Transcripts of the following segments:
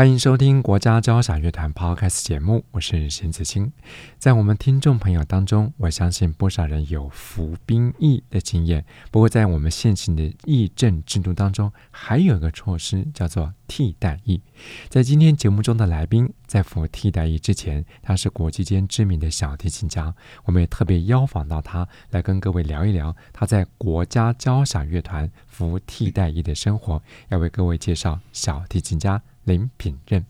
欢迎收听国家交响乐团 Podcast 节目，我是邢子清。在我们听众朋友当中，我相信不少人有服兵役的经验。不过，在我们现行的役政制度当中，还有一个措施叫做替代役。在今天节目中的来宾，在服替代役之前，他是国际间知名的小提琴家。我们也特别邀访到他来跟各位聊一聊他在国家交响乐团服替代役的生活，要为各位介绍小提琴家。林品任，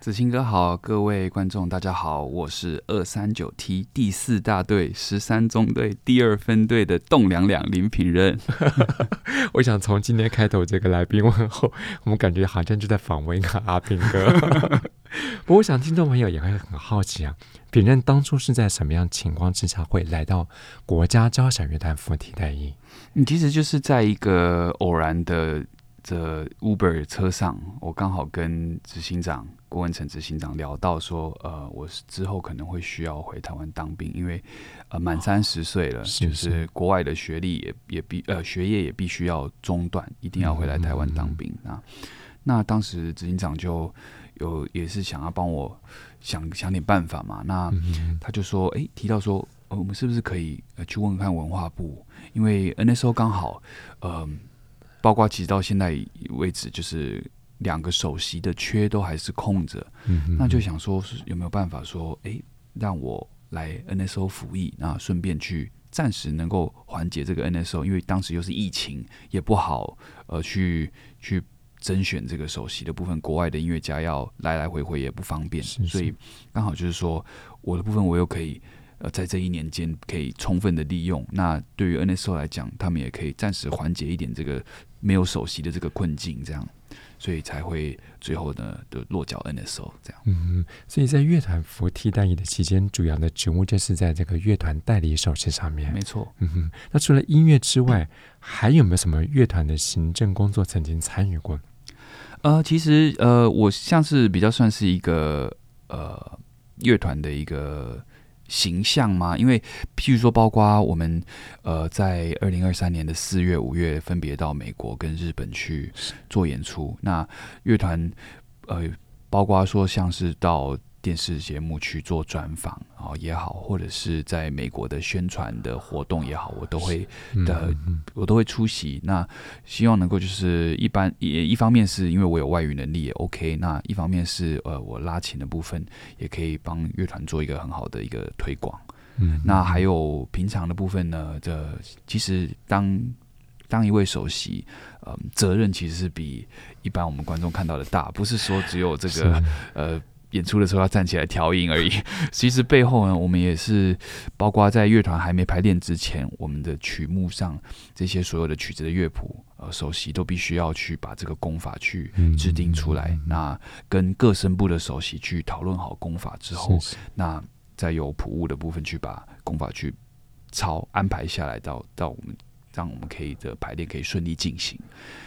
子清哥好，各位观众大家好，我是二三九 T 第四大队十三中队第二分队的栋梁梁林品任。我想从今天开头这个来宾问候，我们感觉好像就在访问一个阿平哥。不过我想听众朋友也会很好奇啊，品任当初是在什么样情况之下会来到国家交响乐团服替代役？你其实就是在一个偶然的。这 Uber 车上，我刚好跟执行长郭文成执行长聊到说，呃，我之后可能会需要回台湾当兵，因为呃满三十岁了，是是就是国外的学历也也必呃学业也必须要中断，一定要回来台湾当兵啊。那当时执行长就有也是想要帮我想想点办法嘛，那他就说，哎，提到说，呃，我们是不是可以呃去问问看文化部，因为 NSO 刚好，嗯、呃。包括其实到现在为止，就是两个首席的缺都还是空着，嗯、哼那就想说是有没有办法说，哎，让我来 NSO 服役，那顺便去暂时能够缓解这个 NSO，因为当时又是疫情，也不好呃去去甄选这个首席的部分，国外的音乐家要来来回回也不方便，是是所以刚好就是说我的部分我又可以。呃，在这一年间可以充分的利用。那对于 NSO 来讲，他们也可以暂时缓解一点这个没有首席的这个困境，这样，所以才会最后呢的落脚 NSO 这样。嗯，所以在乐团服替代役的期间，主要的职务就是在这个乐团代理首席上面。没错。嗯哼，那除了音乐之外，还有没有什么乐团的行政工作曾经参与过？呃，其实呃，我像是比较算是一个呃乐团的一个。形象吗？因为譬如说，包括我们呃，在二零二三年的四月、五月分别到美国跟日本去做演出。那乐团呃，包括说像是到。电视节目去做专访啊也好，或者是在美国的宣传的活动也好，我都会的，我都会出席。那希望能够就是一般也一方面是因为我有外语能力也 OK，那一方面是呃我拉琴的部分也可以帮乐团做一个很好的一个推广。嗯，那还有平常的部分呢，这其实当当一位首席，呃，责任其实是比一般我们观众看到的大，不是说只有这个呃。演出的时候要站起来调音而已，其实背后呢，我们也是包括在乐团还没排练之前，我们的曲目上这些所有的曲子的乐谱，呃，首席都必须要去把这个功法去制定出来。嗯、那跟各声部的首席去讨论好功法之后，是是那再由谱务的部分去把功法去抄安排下来到到我们。让我们可以的排练可以顺利进行。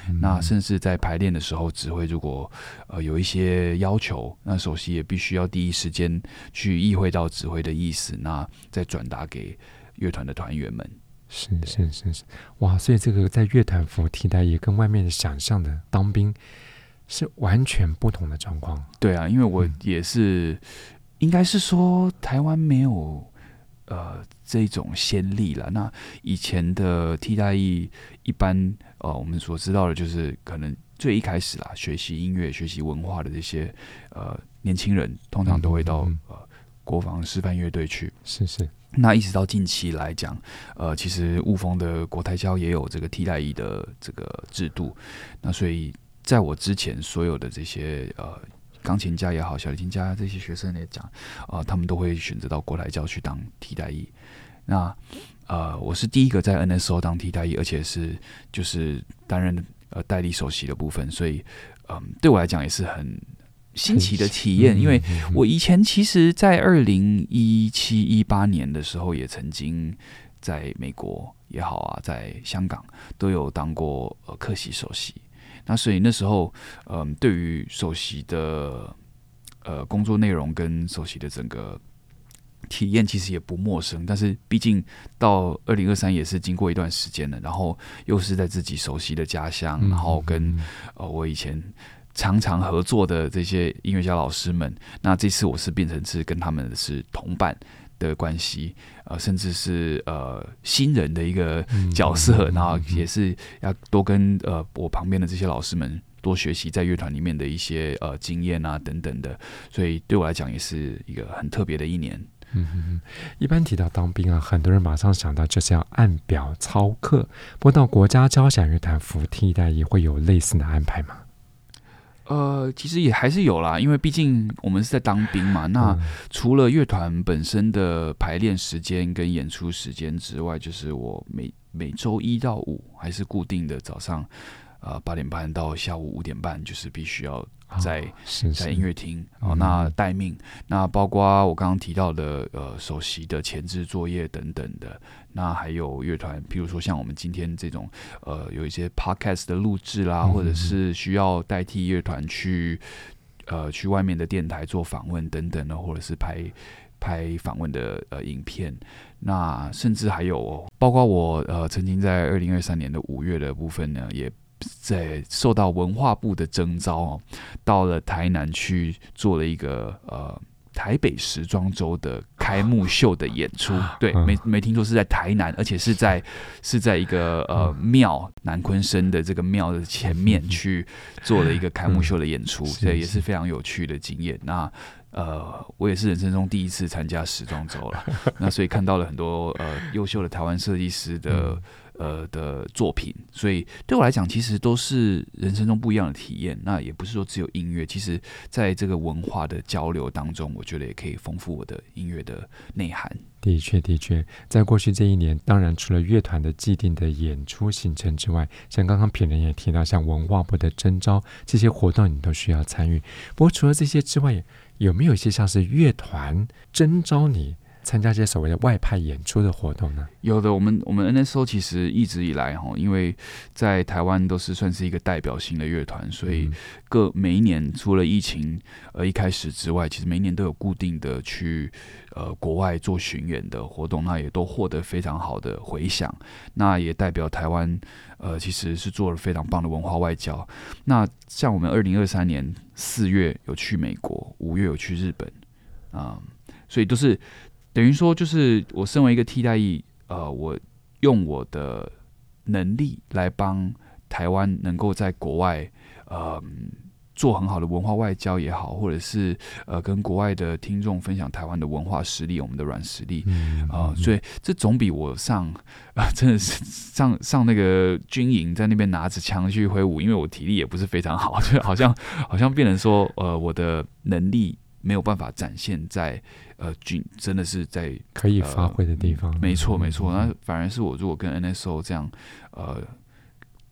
嗯、那甚至在排练的时候，指挥如果呃有一些要求，那首席也必须要第一时间去意会到指挥的意思，那再转达给乐团的团员们。是是是是，哇！所以这个在乐团服替代也跟外面想象的当兵是完全不同的状况。对啊，因为我也是，嗯、应该是说台湾没有。呃，这种先例了。那以前的替代役，一般呃，我们所知道的就是，可能最一开始啦，学习音乐、学习文化的这些呃年轻人，通常都会到、嗯、呃国防示范乐队去。是是。那一直到近期来讲，呃，其实雾峰的国台交也有这个替代役的这个制度。那所以在我之前，所有的这些呃。钢琴家也好，小提琴家这些学生来讲，啊、呃，他们都会选择到国台教去当替代役。那呃，我是第一个在 NSO 当替代役，而且是就是担任呃代理首席的部分，所以嗯、呃，对我来讲也是很新奇的体验，因为我以前其实，在二零一七一八年的时候，也曾经在美国也好啊，在香港都有当过呃客席首席。那所以那时候，嗯、呃，对于首席的呃工作内容跟首席的整个体验，其实也不陌生。但是毕竟到二零二三也是经过一段时间了，然后又是在自己熟悉的家乡，然后跟呃我以前。常常合作的这些音乐家老师们，那这次我是变成是跟他们是同伴的关系，呃，甚至是呃新人的一个角色，然后也是要多跟呃我旁边的这些老师们多学习在乐团里面的一些呃经验啊等等的，所以对我来讲也是一个很特别的一年。嗯哼哼，一般提到当兵啊，很多人马上想到就是要按表操课，不过到国家交响乐团服替代役会有类似的安排吗？呃，其实也还是有啦，因为毕竟我们是在当兵嘛。那除了乐团本身的排练时间跟演出时间之外，就是我每每周一到五还是固定的早上，呃，八点半到下午五点半，就是必须要。在、哦、在音乐厅哦，那待命，嗯、那包括我刚刚提到的呃首席的前置作业等等的，那还有乐团，譬如说像我们今天这种呃有一些 podcast 的录制啦，嗯、或者是需要代替乐团去呃去外面的电台做访问等等的，或者是拍拍访问的呃影片，那甚至还有包括我呃曾经在二零二三年的五月的部分呢，也。在受到文化部的征召哦，到了台南去做了一个呃台北时装周的开幕秀的演出。对，没没听说是在台南，而且是在是在一个呃庙南鲲鯓的这个庙的前面去做了一个开幕秀的演出，这也是非常有趣的经验。那呃，我也是人生中第一次参加时装周了，那所以看到了很多呃优秀的台湾设计师的。呃的作品，所以对我来讲，其实都是人生中不一样的体验。那也不是说只有音乐，其实在这个文化的交流当中，我觉得也可以丰富我的音乐的内涵。的确，的确，在过去这一年，当然除了乐团的既定的演出行程之外，像刚刚品人也提到，像文化部的征招这些活动，你都需要参与。不过除了这些之外，有没有一些像是乐团征招你？参加这些所谓的外派演出的活动呢？有的，我们我们 NSO 其实一直以来哈，因为在台湾都是算是一个代表性的乐团，所以各每一年除了疫情呃一开始之外，其实每一年都有固定的去呃国外做巡演的活动，那也都获得非常好的回响。那也代表台湾呃其实是做了非常棒的文化外交。那像我们二零二三年四月有去美国，五月有去日本啊、呃，所以都是。等于说，就是我身为一个替代役，呃，我用我的能力来帮台湾能够在国外，呃，做很好的文化外交也好，或者是呃，跟国外的听众分享台湾的文化实力，我们的软实力，啊、呃，所以这总比我上啊、呃，真的是上上那个军营，在那边拿着枪去挥舞，因为我体力也不是非常好，就好像好像变成说，呃，我的能力。没有办法展现在呃军真的是在可以发挥的地方，没错没错。那反而是我如果跟 NSO 这样呃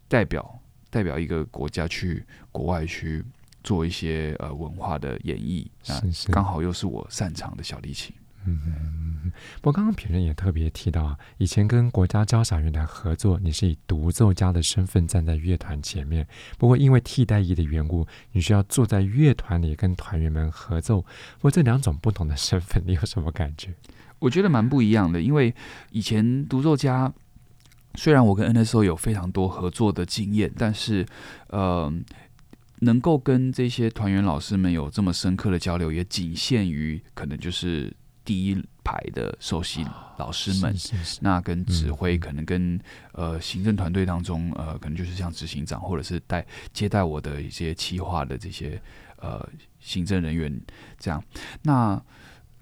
代表代表一个国家去国外去做一些呃文化的演绎，那刚好又是我擅长的小提琴。嗯，不过刚刚评论也特别提到啊，以前跟国家交响乐团合作，你是以独奏家的身份站在乐团前面。不过因为替代役的缘故，你需要坐在乐团里跟团员们合奏。不过这两种不同的身份，你有什么感觉？我觉得蛮不一样的，因为以前独奏家虽然我跟 NSO 有非常多合作的经验，但是呃，能够跟这些团员老师们有这么深刻的交流，也仅限于可能就是。第一排的首席老师们，是是是，那跟指挥可能跟、嗯、呃行政团队当中呃可能就是像执行长或者是带接待我的一些企划的这些呃行政人员这样，那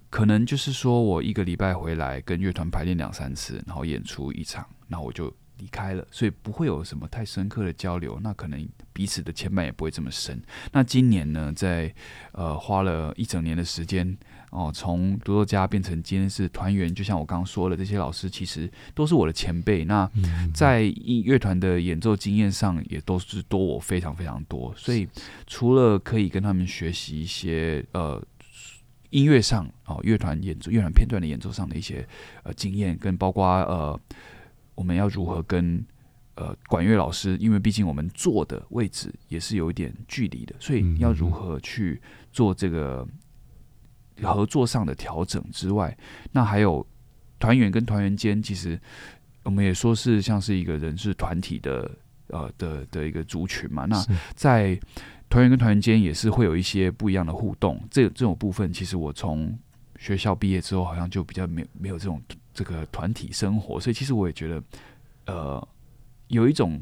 可能就是说我一个礼拜回来跟乐团排练两三次，然后演出一场，那我就离开了，所以不会有什么太深刻的交流。那可能彼此的牵绊也不会这么深。那今年呢，在呃花了一整年的时间哦，从独奏家变成今天是团员，就像我刚刚说的，这些老师其实都是我的前辈。那在音乐团的演奏经验上，也都是多我非常非常多。所以除了可以跟他们学习一些呃。音乐上哦，乐团演奏、乐团片段的演奏上的一些呃经验，跟包括呃，我们要如何跟呃管乐老师，因为毕竟我们坐的位置也是有一点距离的，所以要如何去做这个合作上的调整之外，那还有团员跟团员间，其实我们也说是像是一个人事团体的呃的的一个族群嘛，那在。团员跟团员间也是会有一些不一样的互动，这这种部分其实我从学校毕业之后，好像就比较没有没有这种这个团体生活，所以其实我也觉得，呃，有一种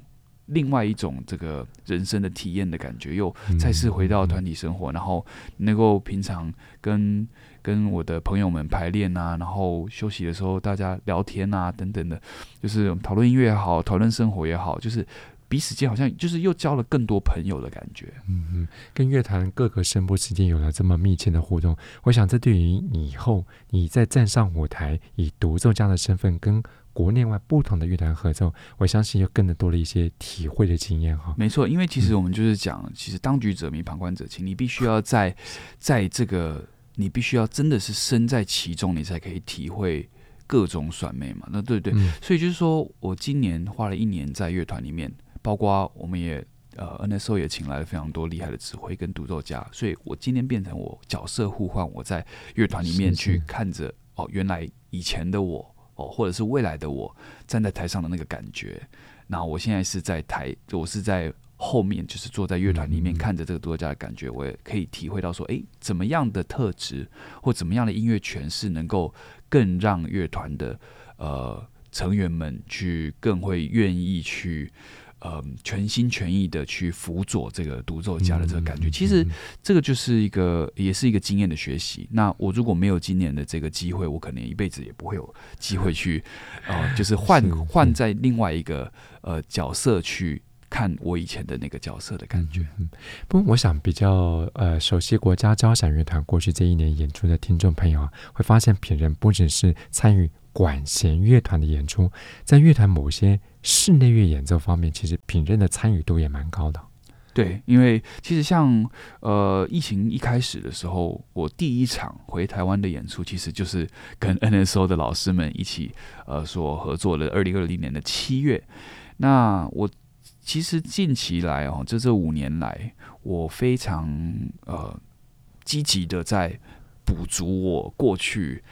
另外一种这个人生的体验的感觉，又再次回到团体生活，然后能够平常跟跟我的朋友们排练啊，然后休息的时候大家聊天啊等等的，就是讨论音乐也好，讨论生活也好，就是。彼此间好像就是又交了更多朋友的感觉。嗯嗯，跟乐坛各个声部之间有了这么密切的互动，我想这对于以后你在站上舞台以独奏家的身份跟国内外不同的乐团合奏，我相信又更的多了一些体会的经验哈。没错，因为其实我们就是讲，嗯、其实当局者迷，旁观者清，你必须要在在这个，你必须要真的是身在其中，你才可以体会。各种选美嘛，那对对，嗯、所以就是说我今年花了一年在乐团里面，包括我们也呃 NSO 也请来了非常多厉害的指挥跟独奏家，所以我今天变成我角色互换，我在乐团里面去看着哦，原来以前的我哦，或者是未来的我站在台上的那个感觉，那我现在是在台，我是在。后面就是坐在乐团里面看着这个作家的感觉，我也可以体会到说，诶，怎么样的特质或怎么样的音乐诠释，能够更让乐团的呃成员们去更会愿意去呃全心全意的去辅佐这个独奏家的这个感觉。其实这个就是一个也是一个经验的学习。那我如果没有今年的这个机会，我可能一辈子也不会有机会 去呃，就是换换在另外一个呃角色去。看我以前的那个角色的感觉，嗯，不过我想比较呃熟悉国家交响乐团过去这一年演出的听众朋友啊，会发现品人不只是参与管弦乐团的演出，在乐团某些室内乐演奏方面，其实品任的参与度也蛮高的。对，因为其实像呃疫情一开始的时候，我第一场回台湾的演出，其实就是跟 NSO 的老师们一起呃所合作的二零二零年的七月，那我。其实近期来哦，这这五年来，我非常呃积极的在补足我过去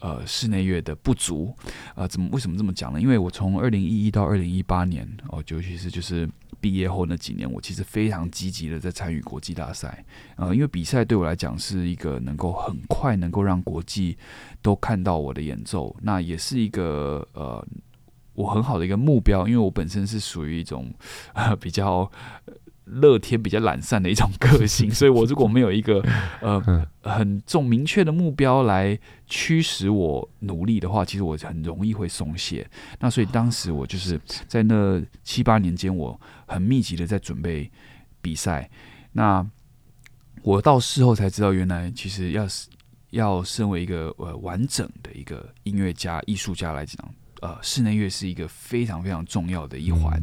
呃室内乐的不足。呃，怎么为什么这么讲呢？因为我从二零一一到二零一八年哦，尤其是就是毕业后那几年，我其实非常积极的在参与国际大赛。呃，因为比赛对我来讲是一个能够很快能够让国际都看到我的演奏，那也是一个呃。我很好的一个目标，因为我本身是属于一种比较乐天、比较懒散的一种个性，所以我如果没有一个 呃很重明确的目标来驱使我努力的话，其实我很容易会松懈。那所以当时我就是在那七八年间，我很密集的在准备比赛。那我到事后才知道，原来其实要是要身为一个呃完整的一个音乐家、艺术家来讲。呃，室内乐是一个非常非常重要的一环，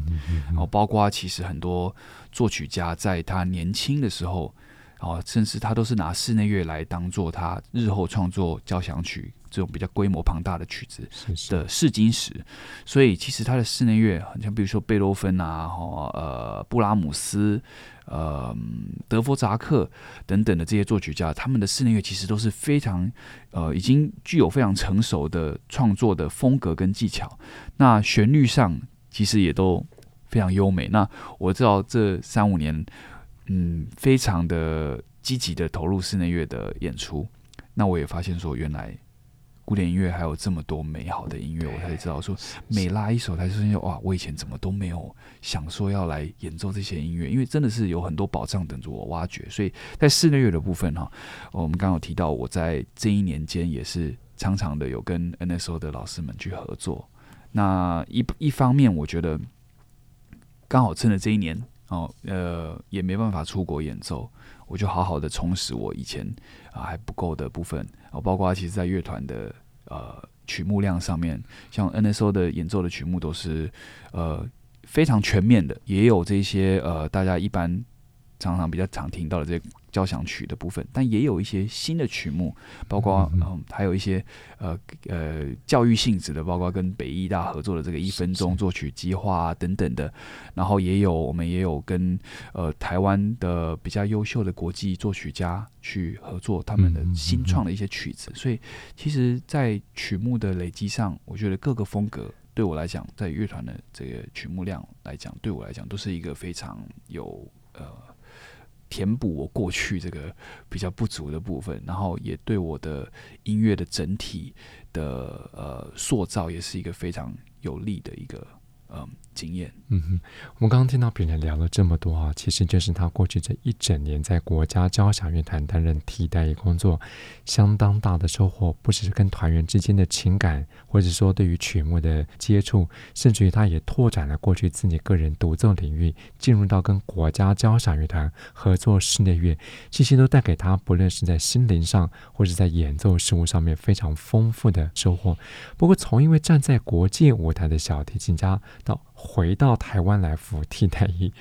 然后包括其实很多作曲家在他年轻的时候，啊甚至他都是拿室内乐来当做他日后创作交响曲这种比较规模庞大的曲子的试金石，所以其实他的室内乐，像比如说贝多芬啊，呃，布拉姆斯。呃，德弗扎克等等的这些作曲家，他们的室内乐其实都是非常呃，已经具有非常成熟的创作的风格跟技巧。那旋律上其实也都非常优美。那我知道这三五年，嗯，非常的积极的投入室内乐的演出。那我也发现说，原来。古典音乐还有这么多美好的音乐，我才知道说，每拉一首，才发现哇，我以前怎么都没有想说要来演奏这些音乐，因为真的是有很多宝藏等着我挖掘。所以在室内乐的部分哈，我们刚刚有提到，我在这一年间也是常常的有跟 NSO 的老师们去合作。那一一方面，我觉得刚好趁着这一年哦，呃，也没办法出国演奏，我就好好的充实我以前啊、还不够的部分。哦，包括其实在乐团的呃曲目量上面，像 NSO 的演奏的曲目都是呃非常全面的，也有这些呃大家一般常常比较常听到的这些。交响曲的部分，但也有一些新的曲目，包括嗯、呃，还有一些呃呃教育性质的，包括跟北艺大合作的这个一分钟作曲计划啊等等的，然后也有我们也有跟呃台湾的比较优秀的国际作曲家去合作，他们的新创的一些曲子，所以其实，在曲目的累积上，我觉得各个风格对我来讲，在乐团的这个曲目量来讲，对我来讲都是一个非常有呃。填补我过去这个比较不足的部分，然后也对我的音乐的整体的呃塑造也是一个非常有利的一个。嗯，经验。嗯哼，我们刚刚听到别人聊了这么多啊，其实就是他过去这一整年在国家交响乐团担任替代工作，相当大的收获，不只是跟团员之间的情感，或者说对于曲目的接触，甚至于他也拓展了过去自己个人独奏领域，进入到跟国家交响乐团合作室内乐，这些都带给他不论是在心灵上，或者在演奏事物上面非常丰富的收获。不过，从一位站在国际舞台的小提琴家，到回到台湾来服替代役，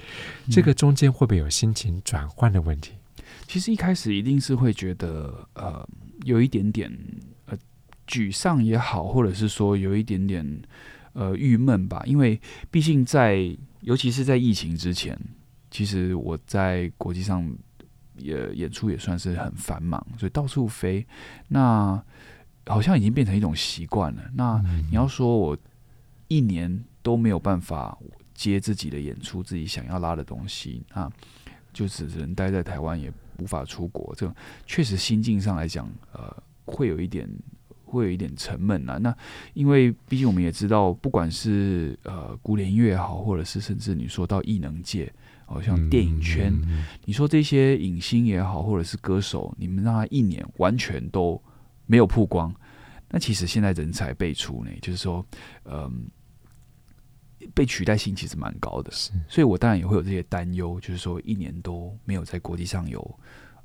这个中间会不会有心情转换的问题？其实一开始一定是会觉得呃有一点点呃沮丧也好，或者是说有一点点呃郁闷吧，因为毕竟在尤其是在疫情之前，其实我在国际上也演出也算是很繁忙，所以到处飞，那好像已经变成一种习惯了。那你要说我一年。都没有办法接自己的演出，自己想要拉的东西啊，就只能待在台湾，也无法出国。这种确实心境上来讲，呃，会有一点，会有一点沉闷啊。那因为毕竟我们也知道，不管是呃古典音乐也好，或者是甚至你说到艺能界，好像电影圈，你说这些影星也好，或者是歌手，你们让他一年完全都没有曝光，那其实现在人才辈出呢，就是说，嗯。被取代性其实蛮高的，是，所以我当然也会有这些担忧，就是说一年都没有在国际上有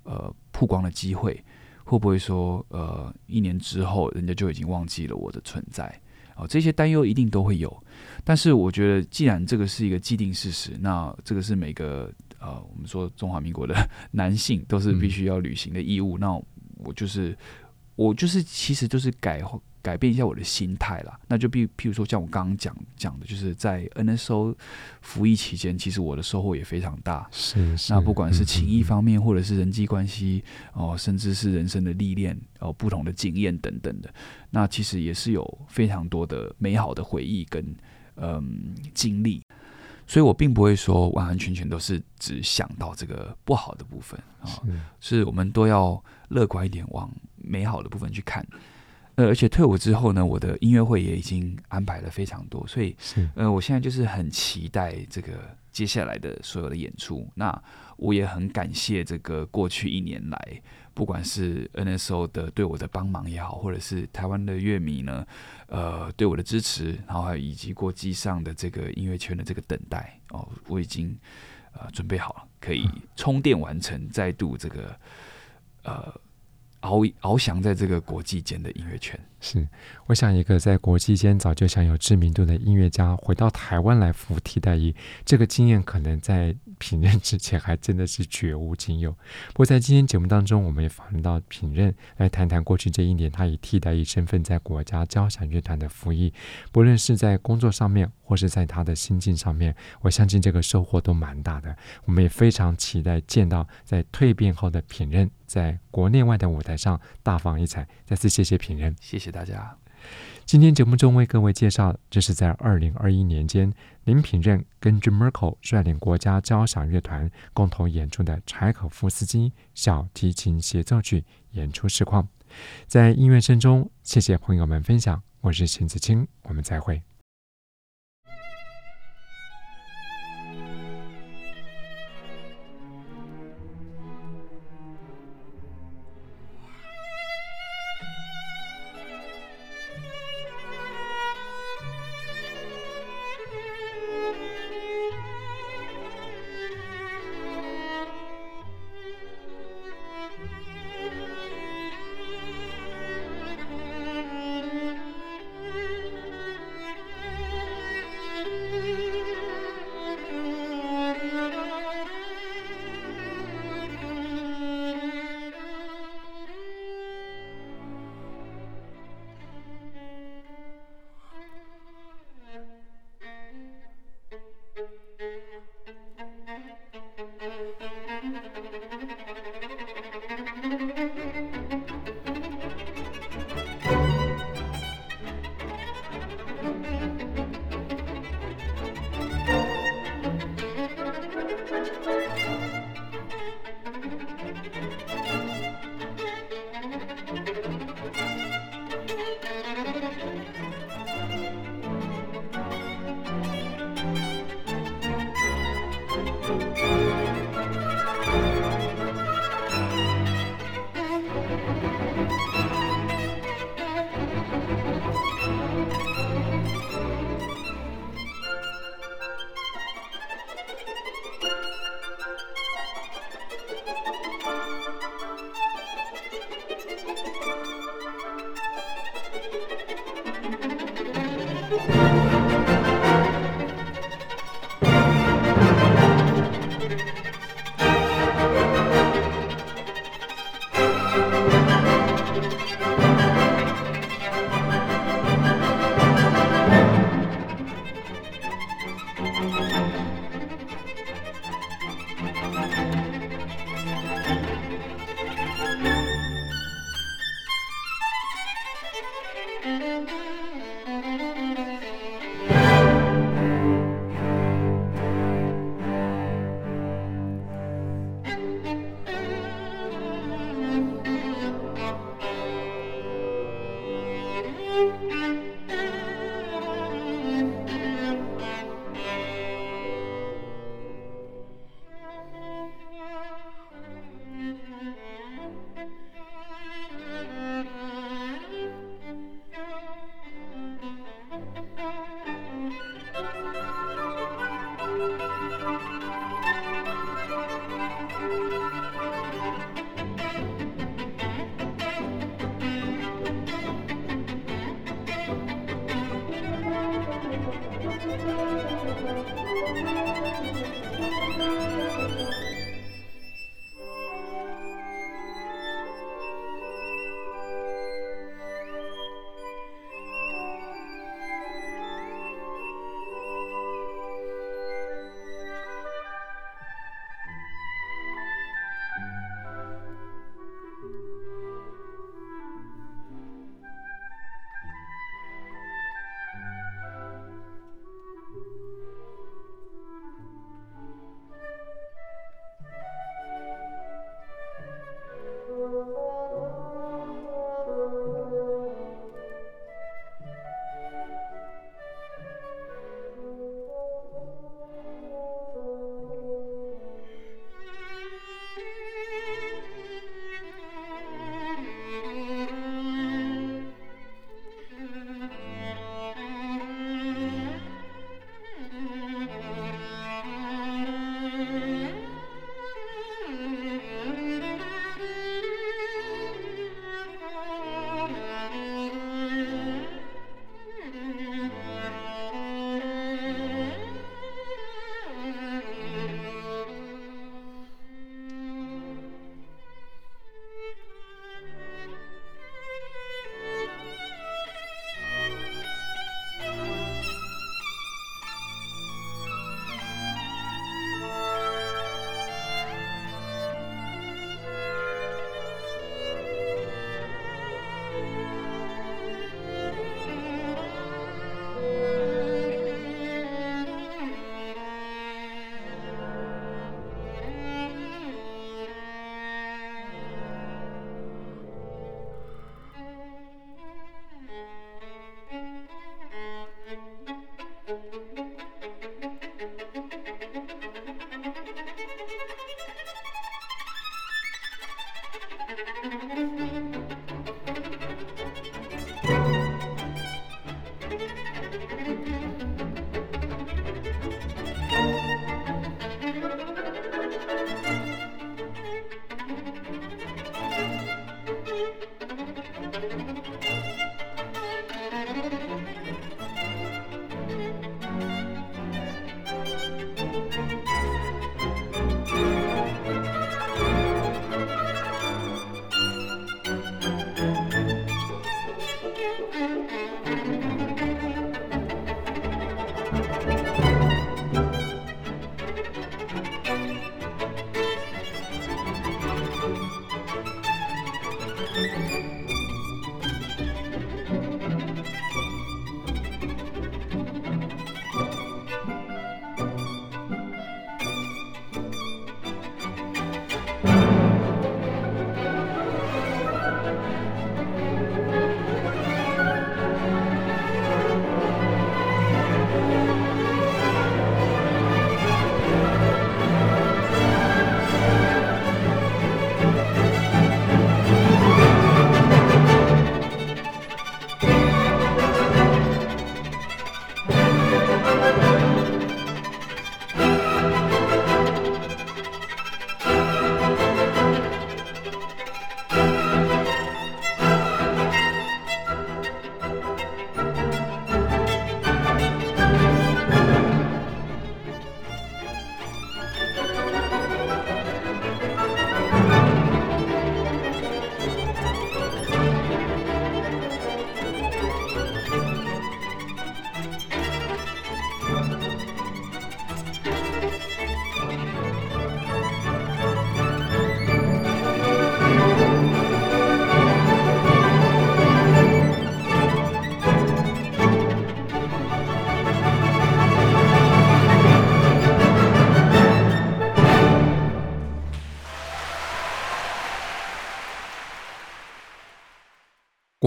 呃曝光的机会，会不会说呃一年之后人家就已经忘记了我的存在？哦，这些担忧一定都会有。但是我觉得，既然这个是一个既定事实，那这个是每个呃我们说中华民国的 男性都是必须要履行的义务。嗯、那我就是我就是其实就是改。改变一下我的心态啦，那就比譬如说像我刚刚讲讲的，就是在 NSO 服役期间，其实我的收获也非常大。是，是那不管是情谊方面，或者是人际关系哦，甚至是人生的历练哦，不同的经验等等的，那其实也是有非常多的美好的回忆跟嗯经历。所以我并不会说完完全全都是只想到这个不好的部分啊，哦、是我们都要乐观一点，往美好的部分去看。呃，而且退伍之后呢，我的音乐会也已经安排了非常多，所以，呃，我现在就是很期待这个接下来的所有的演出。那我也很感谢这个过去一年来，不管是 NSO 的对我的帮忙也好，或者是台湾的乐迷呢，呃，对我的支持，然后还有以及国际上的这个音乐圈的这个等待哦，我已经呃准备好了，可以充电完成，再度这个呃。翱翱翔在这个国际间的音乐圈，是我想一个在国际间早就享有知名度的音乐家回到台湾来服替代役，这个经验可能在品任之前还真的是绝无仅有。不过在今天节目当中，我们也访问到品任来谈谈过去这一年他以替代役身份在国家交响乐团的服役，不论是在工作上面或是在他的心境上面，我相信这个收获都蛮大的。我们也非常期待见到在蜕变后的品任。在国内外的舞台上大放异彩，再次谢谢品任，谢谢大家。今天节目中为各位介绍，这是在二零二一年间林品任跟 Jim Merkle 率领国家交响乐团共同演出的柴可夫斯基小提琴协奏曲演出实况。在音乐声中，谢谢朋友们分享，我是邢子清，我们再会。